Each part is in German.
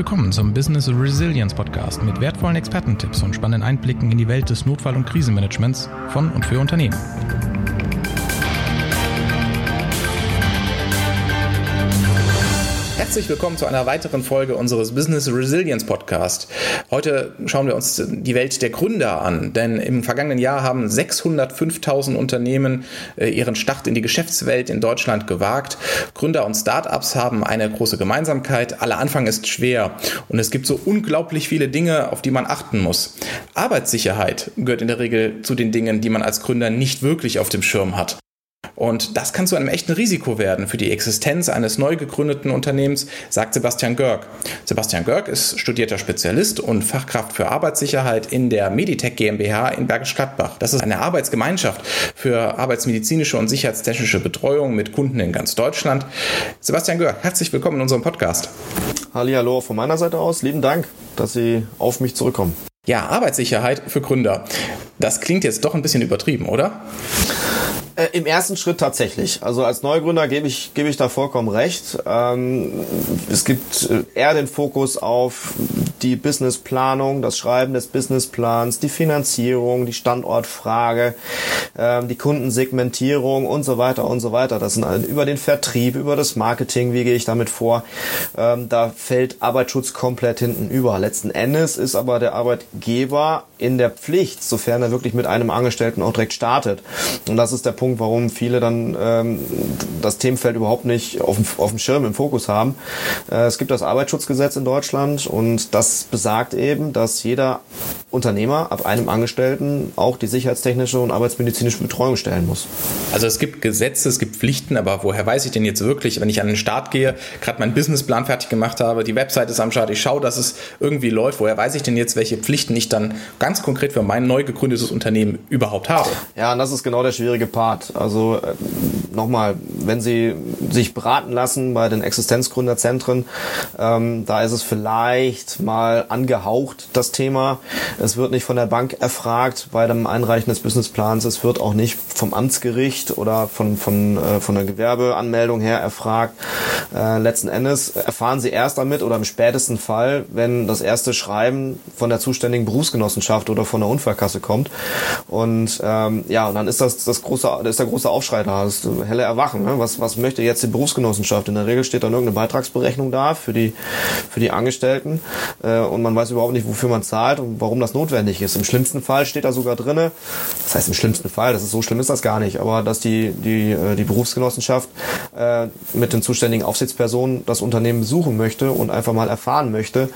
Willkommen zum Business Resilience Podcast mit wertvollen Expertentipps und spannenden Einblicken in die Welt des Notfall- und Krisenmanagements von und für Unternehmen. Herzlich willkommen zu einer weiteren Folge unseres Business Resilience Podcast. Heute schauen wir uns die Welt der Gründer an, denn im vergangenen Jahr haben 605.000 Unternehmen äh, ihren Start in die Geschäftswelt in Deutschland gewagt. Gründer und Startups haben eine große Gemeinsamkeit. Aller Anfang ist schwer und es gibt so unglaublich viele Dinge, auf die man achten muss. Arbeitssicherheit gehört in der Regel zu den Dingen, die man als Gründer nicht wirklich auf dem Schirm hat. Und das kann zu einem echten Risiko werden für die Existenz eines neu gegründeten Unternehmens, sagt Sebastian Görg. Sebastian Görg ist studierter Spezialist und Fachkraft für Arbeitssicherheit in der Meditech GmbH in Bergisch Gladbach. Das ist eine Arbeitsgemeinschaft für arbeitsmedizinische und sicherheitstechnische Betreuung mit Kunden in ganz Deutschland. Sebastian Görg, herzlich willkommen in unserem Podcast. Hallo von meiner Seite aus. Lieben Dank, dass Sie auf mich zurückkommen. Ja, Arbeitssicherheit für Gründer. Das klingt jetzt doch ein bisschen übertrieben, oder? Äh, Im ersten Schritt tatsächlich. Also als Neugründer gebe ich, gebe ich da vollkommen recht. Ähm, es gibt äh, eher den Fokus auf die Businessplanung, das Schreiben des Businessplans, die Finanzierung, die Standortfrage, ähm, die Kundensegmentierung und so weiter und so weiter. Das sind über den Vertrieb, über das Marketing, wie gehe ich damit vor. Ähm, da fällt Arbeitsschutz komplett hinten über. Letzten Endes ist aber der Arbeitgeber in der Pflicht, sofern er wirklich mit einem Angestellten auch direkt startet. Und das ist der Punkt, warum viele dann ähm, das Themenfeld überhaupt nicht auf dem, auf dem Schirm im Fokus haben. Äh, es gibt das Arbeitsschutzgesetz in Deutschland und das besagt eben, dass jeder Unternehmer ab einem Angestellten auch die sicherheitstechnische und arbeitsmedizinische Betreuung stellen muss. Also es gibt Gesetze, es gibt Pflichten, aber woher weiß ich denn jetzt wirklich, wenn ich an den Start gehe, gerade meinen Businessplan fertig gemacht habe, die Website ist am Start, ich schaue, dass es irgendwie läuft, woher weiß ich denn jetzt, welche Pflichten ich dann ganz konkret für mein neu gegründetes Unternehmen überhaupt habe? Ja, und das ist genau der schwierige Part. Art. Also äh, nochmal, wenn Sie sich beraten lassen bei den Existenzgründerzentren, ähm, da ist es vielleicht mal angehaucht, das Thema. Es wird nicht von der Bank erfragt bei dem Einreichen des Businessplans. Es wird auch nicht vom Amtsgericht oder von, von, äh, von der Gewerbeanmeldung her erfragt. Äh, letzten Endes erfahren Sie erst damit oder im spätesten Fall, wenn das erste Schreiben von der zuständigen Berufsgenossenschaft oder von der Unfallkasse kommt. Und ähm, ja, und dann ist das das große da ist der große Aufschrei da, das helle Erwachen. Ne? Was, was möchte jetzt die Berufsgenossenschaft? In der Regel steht dann irgendeine Beitragsberechnung da für die, für die Angestellten äh, und man weiß überhaupt nicht, wofür man zahlt und warum das notwendig ist. Im schlimmsten Fall steht da sogar drinne, das heißt im schlimmsten Fall, das ist so schlimm ist das gar nicht, aber dass die, die, äh, die Berufsgenossenschaft äh, mit den zuständigen Aufsichtspersonen das Unternehmen besuchen möchte und einfach mal erfahren möchte,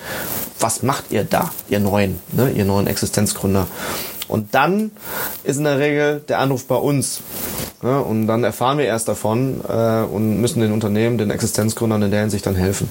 was macht ihr da, ihr neuen, ne, ihr neuen Existenzgründer. Und dann ist in der Regel der Anruf bei uns. Ja, und dann erfahren wir erst davon äh, und müssen den Unternehmen, den Existenzgründern in der Hinsicht dann helfen.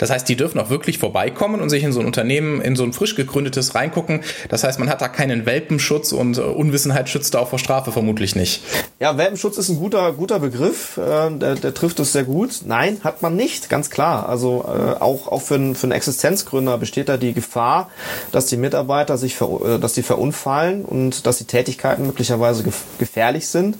Das heißt, die dürfen auch wirklich vorbeikommen und sich in so ein Unternehmen, in so ein frisch gegründetes reingucken. Das heißt, man hat da keinen Welpenschutz und äh, Unwissenheit schützt da auch vor Strafe vermutlich nicht. Ja, Welpenschutz ist ein guter, guter Begriff. Äh, der, der trifft es sehr gut. Nein, hat man nicht, ganz klar. Also äh, auch, auch für, einen, für einen Existenzgründer besteht da die Gefahr, dass die Mitarbeiter sich ver, dass die verunfallen und dass die Tätigkeiten möglicherweise gefährlich sind.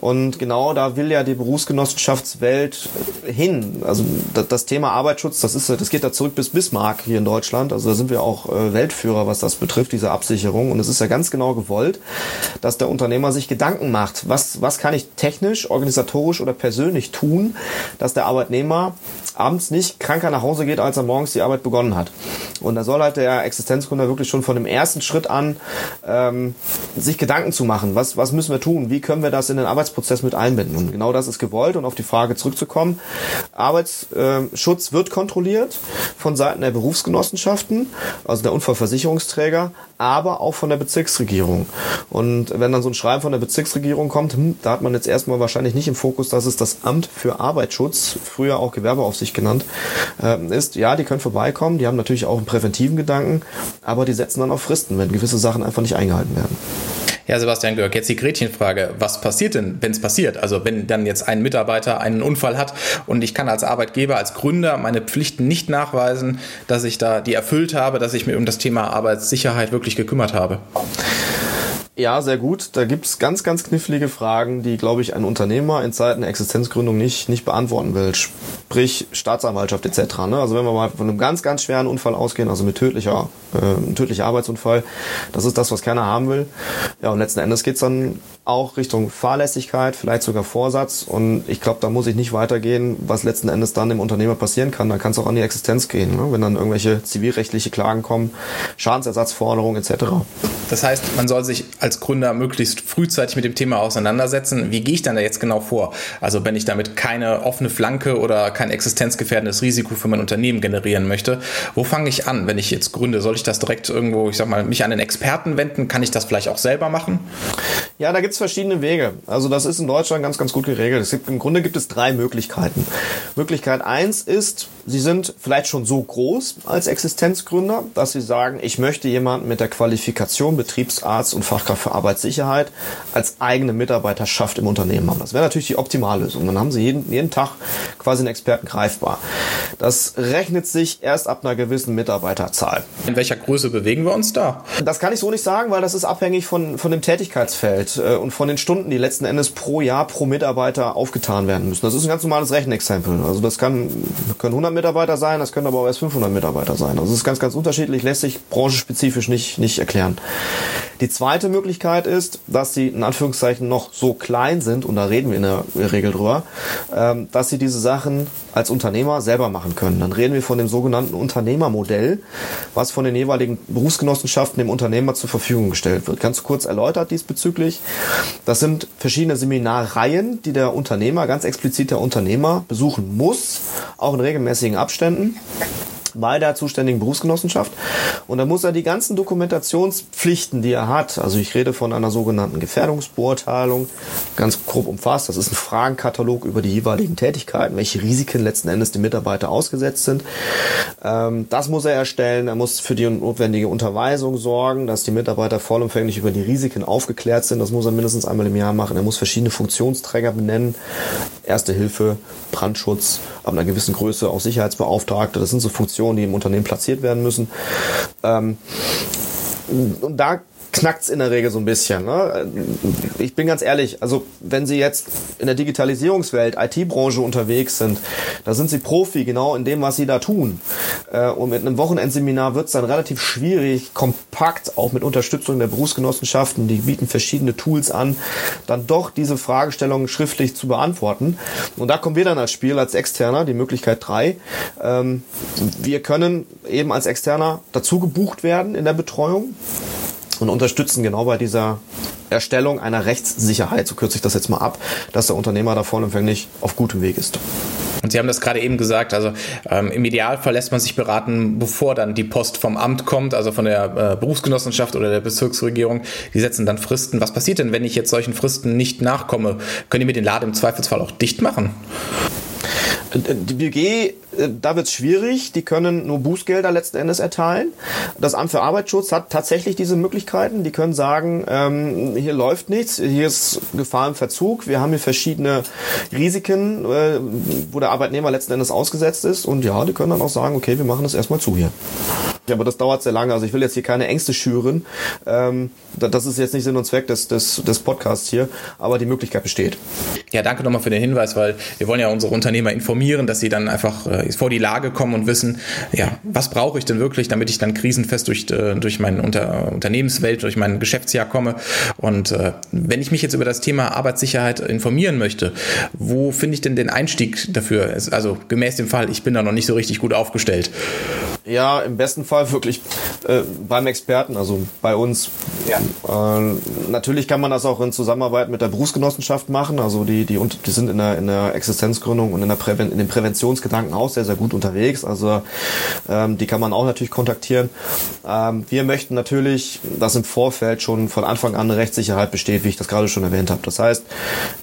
Und genau da will ja die Berufsgenossenschaftswelt hin. Also das Thema Arbeitsschutz, das ist, das geht da zurück bis Bismarck hier in Deutschland. Also da sind wir auch äh, Weltführer, was das betrifft, diese Absicherung. Und es ist ja ganz genau gewollt, dass der Unternehmer sich Gedanken macht. Was, was kann ich technisch, organisatorisch oder persönlich tun, dass der Arbeitnehmer abends nicht kranker nach Hause geht, als er morgens die Arbeit begonnen hat. Und da soll halt der Existenzgründer wirklich schon von dem ersten Schritt an ähm, sich Gedanken zu machen. Was, was müssen wir tun? Wie können wir das in den Arbeitsprozess mit einbinden? Und genau das ist gewollt. Und auf die Frage zurückzukommen, Arbeitsschutz wird kontrolliert von Seiten der Berufsgenossenschaften, also der Unfallversicherungsträger, aber auch von der Bezirksregierung. Und wenn dann so ein Schreiben von der Bezirksregierung kommt, hm, da hat man jetzt erstmal wahrscheinlich nicht im Fokus, dass es das Amt für Arbeitsschutz, früher auch Gewerbeaufsicht genannt, äh, ist. Ja, die können vorbeikommen, die haben natürlich auch einen präventiven Gedanken, aber die setzen dann auf Fristen, wenn gewisse Sachen einfach nicht eingehalten werden. Ja, Sebastian Görg, jetzt die Gretchenfrage. Was passiert denn, wenn es passiert? Also wenn dann jetzt ein Mitarbeiter einen Unfall hat und ich kann als Arbeitgeber, als Gründer meine Pflichten nicht nachweisen, dass ich da die erfüllt habe, dass ich mir um das Thema Arbeitssicherheit wirklich gekümmert habe? Ja, sehr gut. Da gibt's ganz, ganz knifflige Fragen, die, glaube ich, ein Unternehmer in Zeiten der Existenzgründung nicht, nicht beantworten will. Sprich Staatsanwaltschaft etc. Ne? Also wenn wir mal von einem ganz, ganz schweren Unfall ausgehen, also mit tödlicher, äh, tödlicher Arbeitsunfall, das ist das, was keiner haben will. Ja, und letzten Endes geht's dann auch Richtung Fahrlässigkeit, vielleicht sogar Vorsatz. Und ich glaube, da muss ich nicht weitergehen, was letzten Endes dann dem Unternehmer passieren kann. Da kann es auch an die Existenz gehen, ne? wenn dann irgendwelche zivilrechtliche Klagen kommen, Schadensersatzforderungen etc. Das heißt, man soll sich als Gründer möglichst frühzeitig mit dem Thema auseinandersetzen. Wie gehe ich dann da jetzt genau vor? Also wenn ich damit keine offene Flanke oder kein existenzgefährdendes Risiko für mein Unternehmen generieren möchte, wo fange ich an, wenn ich jetzt gründe? Soll ich das direkt irgendwo, ich sag mal, mich an den Experten wenden? Kann ich das vielleicht auch selber machen? Ja, da gibt es verschiedene Wege. Also das ist in Deutschland ganz, ganz gut geregelt. Es gibt, Im Grunde gibt es drei Möglichkeiten. Möglichkeit eins ist, Sie sind vielleicht schon so groß als Existenzgründer, dass Sie sagen, ich möchte jemanden mit der Qualifikation Betriebsarzt und Fachkraft für Arbeitssicherheit als eigene Mitarbeiterschaft im Unternehmen haben. Das wäre natürlich die Optimallösung. Dann haben Sie jeden, jeden Tag quasi einen Experten greifbar. Das rechnet sich erst ab einer gewissen Mitarbeiterzahl. In welcher Größe bewegen wir uns da? Das kann ich so nicht sagen, weil das ist abhängig von, von dem Tätigkeitsfeld äh, und von den Stunden, die letzten Endes pro Jahr pro Mitarbeiter aufgetan werden müssen. Das ist ein ganz normales Rechenexempel. Also das kann, können 100 Mitarbeiter sein, das können aber auch erst 500 Mitarbeiter sein. Also es ist ganz, ganz unterschiedlich, lässt sich branchenspezifisch nicht, nicht erklären. Die zweite Möglichkeit ist, dass sie in Anführungszeichen noch so klein sind, und da reden wir in der Regel drüber, ähm, dass sie diese Sachen als Unternehmer selber machen können. Dann reden wir von dem sogenannten Unternehmermodell, was von den jeweiligen Berufsgenossenschaften dem Unternehmer zur Verfügung gestellt wird. Ganz kurz erläutert diesbezüglich. Das sind verschiedene Seminarreihen, die der Unternehmer, ganz explizit der Unternehmer, besuchen muss, auch in regelmäßigen Abständen bei der zuständigen Berufsgenossenschaft. Und da muss er die ganzen Dokumentationspflichten, die er hat, also ich rede von einer sogenannten Gefährdungsbeurteilung, ganz grob umfasst. Das ist ein Fragenkatalog über die jeweiligen Tätigkeiten, welche Risiken letzten Endes die Mitarbeiter ausgesetzt sind. Ähm, das muss er erstellen. Er muss für die notwendige Unterweisung sorgen, dass die Mitarbeiter vollumfänglich über die Risiken aufgeklärt sind. Das muss er mindestens einmal im Jahr machen. Er muss verschiedene Funktionsträger benennen. Erste Hilfe, Brandschutz, ab einer gewissen Größe auch Sicherheitsbeauftragte. Das sind so Funktionen, die im Unternehmen platziert werden müssen. Ähm, und da knackt's in der Regel so ein bisschen. Ne? Ich bin ganz ehrlich, also wenn Sie jetzt in der Digitalisierungswelt, IT-Branche unterwegs sind, da sind Sie Profi genau in dem, was Sie da tun. Äh, und mit einem Wochenendseminar wird's dann relativ schwierig, kompakt, auch mit Unterstützung der Berufsgenossenschaften, die bieten verschiedene Tools an, dann doch diese Fragestellungen schriftlich zu beantworten. Und da kommen wir dann als Spiel, als Externer, die Möglichkeit drei. Ähm, wir können eben als Externer dazu gebucht werden in der Betreuung und unterstützen genau bei dieser Erstellung einer Rechtssicherheit, so kürze ich das jetzt mal ab, dass der Unternehmer da vollumfänglich auf gutem Weg ist. Und Sie haben das gerade eben gesagt, also ähm, im Idealfall lässt man sich beraten, bevor dann die Post vom Amt kommt, also von der äh, Berufsgenossenschaft oder der Bezirksregierung. Die setzen dann Fristen. Was passiert denn, wenn ich jetzt solchen Fristen nicht nachkomme? Können die mir den Laden im Zweifelsfall auch dicht machen? Die BG, äh, da wird es schwierig. Die können nur Bußgelder letzten Endes erteilen. Das Amt für Arbeitsschutz hat tatsächlich diese Möglichkeiten. Die können sagen, ähm, hier läuft nichts, hier ist Gefahr im Verzug. Wir haben hier verschiedene Risiken, äh, wo der Arbeitnehmer letzten Endes ausgesetzt ist. Und ja, die können dann auch sagen, okay, wir machen das erstmal zu hier. Aber das dauert sehr lange. Also ich will jetzt hier keine Ängste schüren. Ähm, das ist jetzt nicht Sinn und Zweck des, des, des Podcasts hier, aber die Möglichkeit besteht. Ja, danke nochmal für den Hinweis, weil wir wollen ja unsere Unternehmer informieren, dass sie dann einfach äh, vor die Lage kommen und wissen, ja, was brauche ich denn wirklich, damit ich dann krisenfest durch, äh, durch meine Unter Unternehmenswelt, durch mein Geschäftsjahr komme. Und äh, wenn ich mich jetzt über das Thema Arbeitssicherheit informieren möchte, wo finde ich denn den Einstieg dafür? Also gemäß dem Fall, ich bin da noch nicht so richtig gut aufgestellt. Ja, im besten Fall wirklich äh, beim Experten, also bei uns. Ja. Äh, natürlich kann man das auch in Zusammenarbeit mit der Berufsgenossenschaft machen. Also die, die, die sind in der, in der Existenzgründung und in, der Präven in den Präventionsgedanken auch sehr, sehr gut unterwegs. Also ähm, die kann man auch natürlich kontaktieren. Ähm, wir möchten natürlich, dass im Vorfeld schon von Anfang an eine Rechtssicherheit besteht, wie ich das gerade schon erwähnt habe. Das heißt,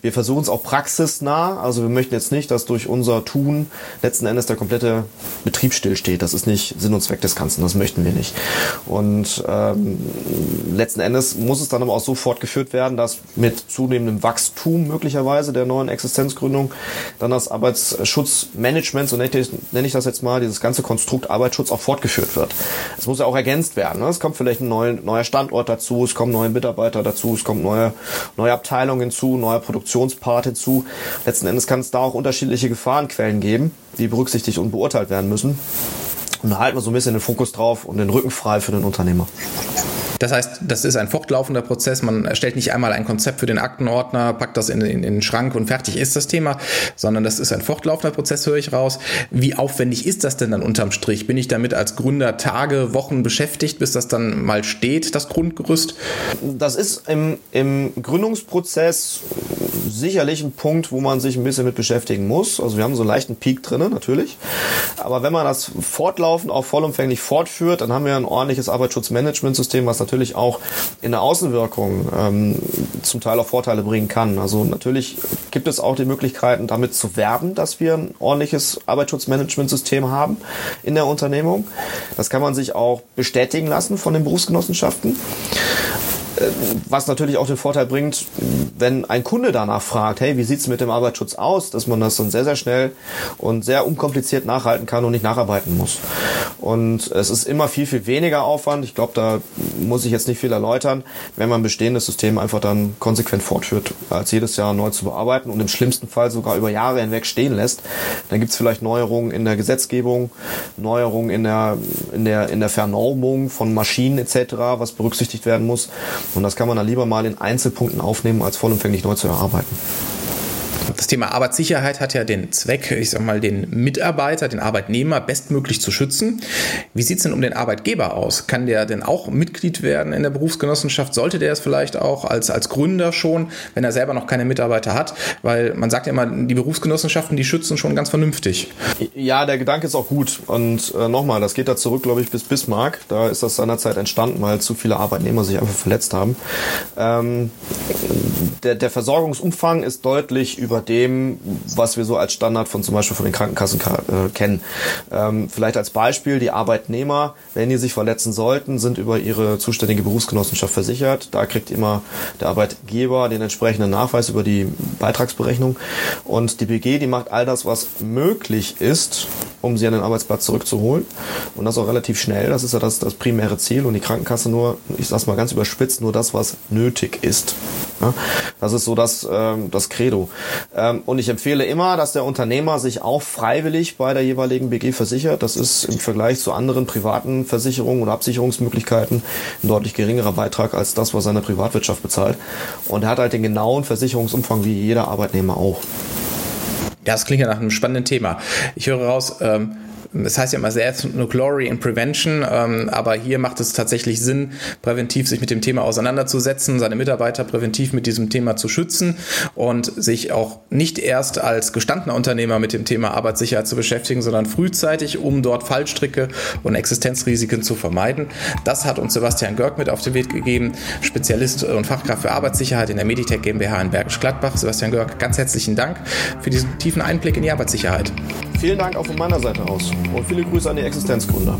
wir versuchen es auch praxisnah. Also wir möchten jetzt nicht, dass durch unser Tun letzten Endes der komplette Betrieb stillsteht. Das ist nicht Sinn und Zweck des Ganzen. Das möchten wir nicht. Und ähm, letzten Endes muss es dann aber auch so fortgeführt werden, dass mit zunehmendem Wachstum möglicherweise der neuen Existenzgründung dann das Arbeitsschutzmanagement, so nenne ich, das jetzt mal, dieses ganze Konstrukt Arbeitsschutz auch fortgeführt wird. Es muss ja auch ergänzt werden. Ne? Es kommt vielleicht ein neuer, neuer Standort dazu, es kommen neue Mitarbeiter dazu, es kommt neue, neue Abteilungen hinzu, neuer Produktionspart hinzu. Letzten Endes kann es da auch unterschiedliche Gefahrenquellen geben, die berücksichtigt und beurteilt werden müssen. Und da halten wir so ein bisschen den Fokus drauf und den Rücken frei für den Unternehmer. Das heißt, das ist ein fortlaufender Prozess. Man erstellt nicht einmal ein Konzept für den Aktenordner, packt das in, in, in, den Schrank und fertig ist das Thema, sondern das ist ein fortlaufender Prozess, höre ich raus. Wie aufwendig ist das denn dann unterm Strich? Bin ich damit als Gründer Tage, Wochen beschäftigt, bis das dann mal steht, das Grundgerüst? Das ist im, im Gründungsprozess sicherlich ein Punkt, wo man sich ein bisschen mit beschäftigen muss. Also wir haben so einen leichten Peak drin, natürlich. Aber wenn man das fortlaufend auch vollumfänglich fortführt, dann haben wir ein ordentliches Arbeitsschutzmanagementsystem, was natürlich natürlich auch in der Außenwirkung ähm, zum Teil auch Vorteile bringen kann. Also natürlich gibt es auch die Möglichkeiten, damit zu werben, dass wir ein ordentliches Arbeitsschutzmanagementsystem haben in der Unternehmung. Das kann man sich auch bestätigen lassen von den Berufsgenossenschaften was natürlich auch den Vorteil bringt, wenn ein Kunde danach fragt, hey, wie sieht's mit dem Arbeitsschutz aus, dass man das dann sehr, sehr schnell und sehr unkompliziert nachhalten kann und nicht nacharbeiten muss. Und es ist immer viel, viel weniger Aufwand. Ich glaube, da muss ich jetzt nicht viel erläutern, wenn man bestehendes System einfach dann konsequent fortführt, als jedes Jahr neu zu bearbeiten und im schlimmsten Fall sogar über Jahre hinweg stehen lässt. Dann gibt's vielleicht Neuerungen in der Gesetzgebung, Neuerungen in der, in der, in der Vernormung von Maschinen etc., was berücksichtigt werden muss. Und das kann man dann lieber mal in Einzelpunkten aufnehmen, als vollumfänglich neu zu erarbeiten. Das Thema Arbeitssicherheit hat ja den Zweck, ich sag mal, den Mitarbeiter, den Arbeitnehmer bestmöglich zu schützen. Wie sieht es denn um den Arbeitgeber aus? Kann der denn auch Mitglied werden in der Berufsgenossenschaft? Sollte der es vielleicht auch als, als Gründer schon, wenn er selber noch keine Mitarbeiter hat? Weil man sagt ja immer, die Berufsgenossenschaften, die schützen schon ganz vernünftig. Ja, der Gedanke ist auch gut. Und äh, nochmal, das geht da zurück, glaube ich, bis Bismarck. Da ist das seinerzeit entstanden, weil zu viele Arbeitnehmer sich einfach verletzt haben. Ähm, der, der Versorgungsumfang ist deutlich über dem, was wir so als Standard von zum Beispiel von den Krankenkassen äh, kennen. Ähm, vielleicht als Beispiel, die Arbeitnehmer, wenn die sich verletzen sollten, sind über ihre zuständige Berufsgenossenschaft versichert. Da kriegt immer der Arbeitgeber den entsprechenden Nachweis über die Beitragsberechnung. Und die BG, die macht all das, was möglich ist, um sie an den Arbeitsplatz zurückzuholen. Und das auch relativ schnell. Das ist ja das, das primäre Ziel. Und die Krankenkasse nur, ich sag's mal ganz überspitzt, nur das, was nötig ist. Ja? Das ist so das, ähm, das Credo. Ähm, und ich empfehle immer, dass der Unternehmer sich auch freiwillig bei der jeweiligen BG versichert. Das ist im Vergleich zu anderen privaten Versicherungen oder Absicherungsmöglichkeiten ein deutlich geringerer Beitrag als das, was seine Privatwirtschaft bezahlt. Und er hat halt den genauen Versicherungsumfang wie jeder Arbeitnehmer auch. Ja, das klingt ja nach einem spannenden Thema. Ich höre raus, ähm, das heißt ja immer Death, No Glory in Prevention, ähm, aber hier macht es tatsächlich Sinn, präventiv sich mit dem Thema auseinanderzusetzen, seine Mitarbeiter präventiv mit diesem Thema zu schützen und sich auch nicht erst als gestandener Unternehmer mit dem Thema Arbeitssicherheit zu beschäftigen, sondern frühzeitig, um dort Fallstricke und Existenzrisiken zu vermeiden. Das hat uns Sebastian Görg mit auf den Weg gegeben, Spezialist und Fachkraft für Arbeitssicherheit in der Meditech GmbH in Bergisch Gladbach. Sebastian Görg, ganz herzlichen Dank für diesen tiefen Einblick in die Arbeitssicherheit. Vielen Dank auch von meiner Seite aus und viele Grüße an die Existenzgründer.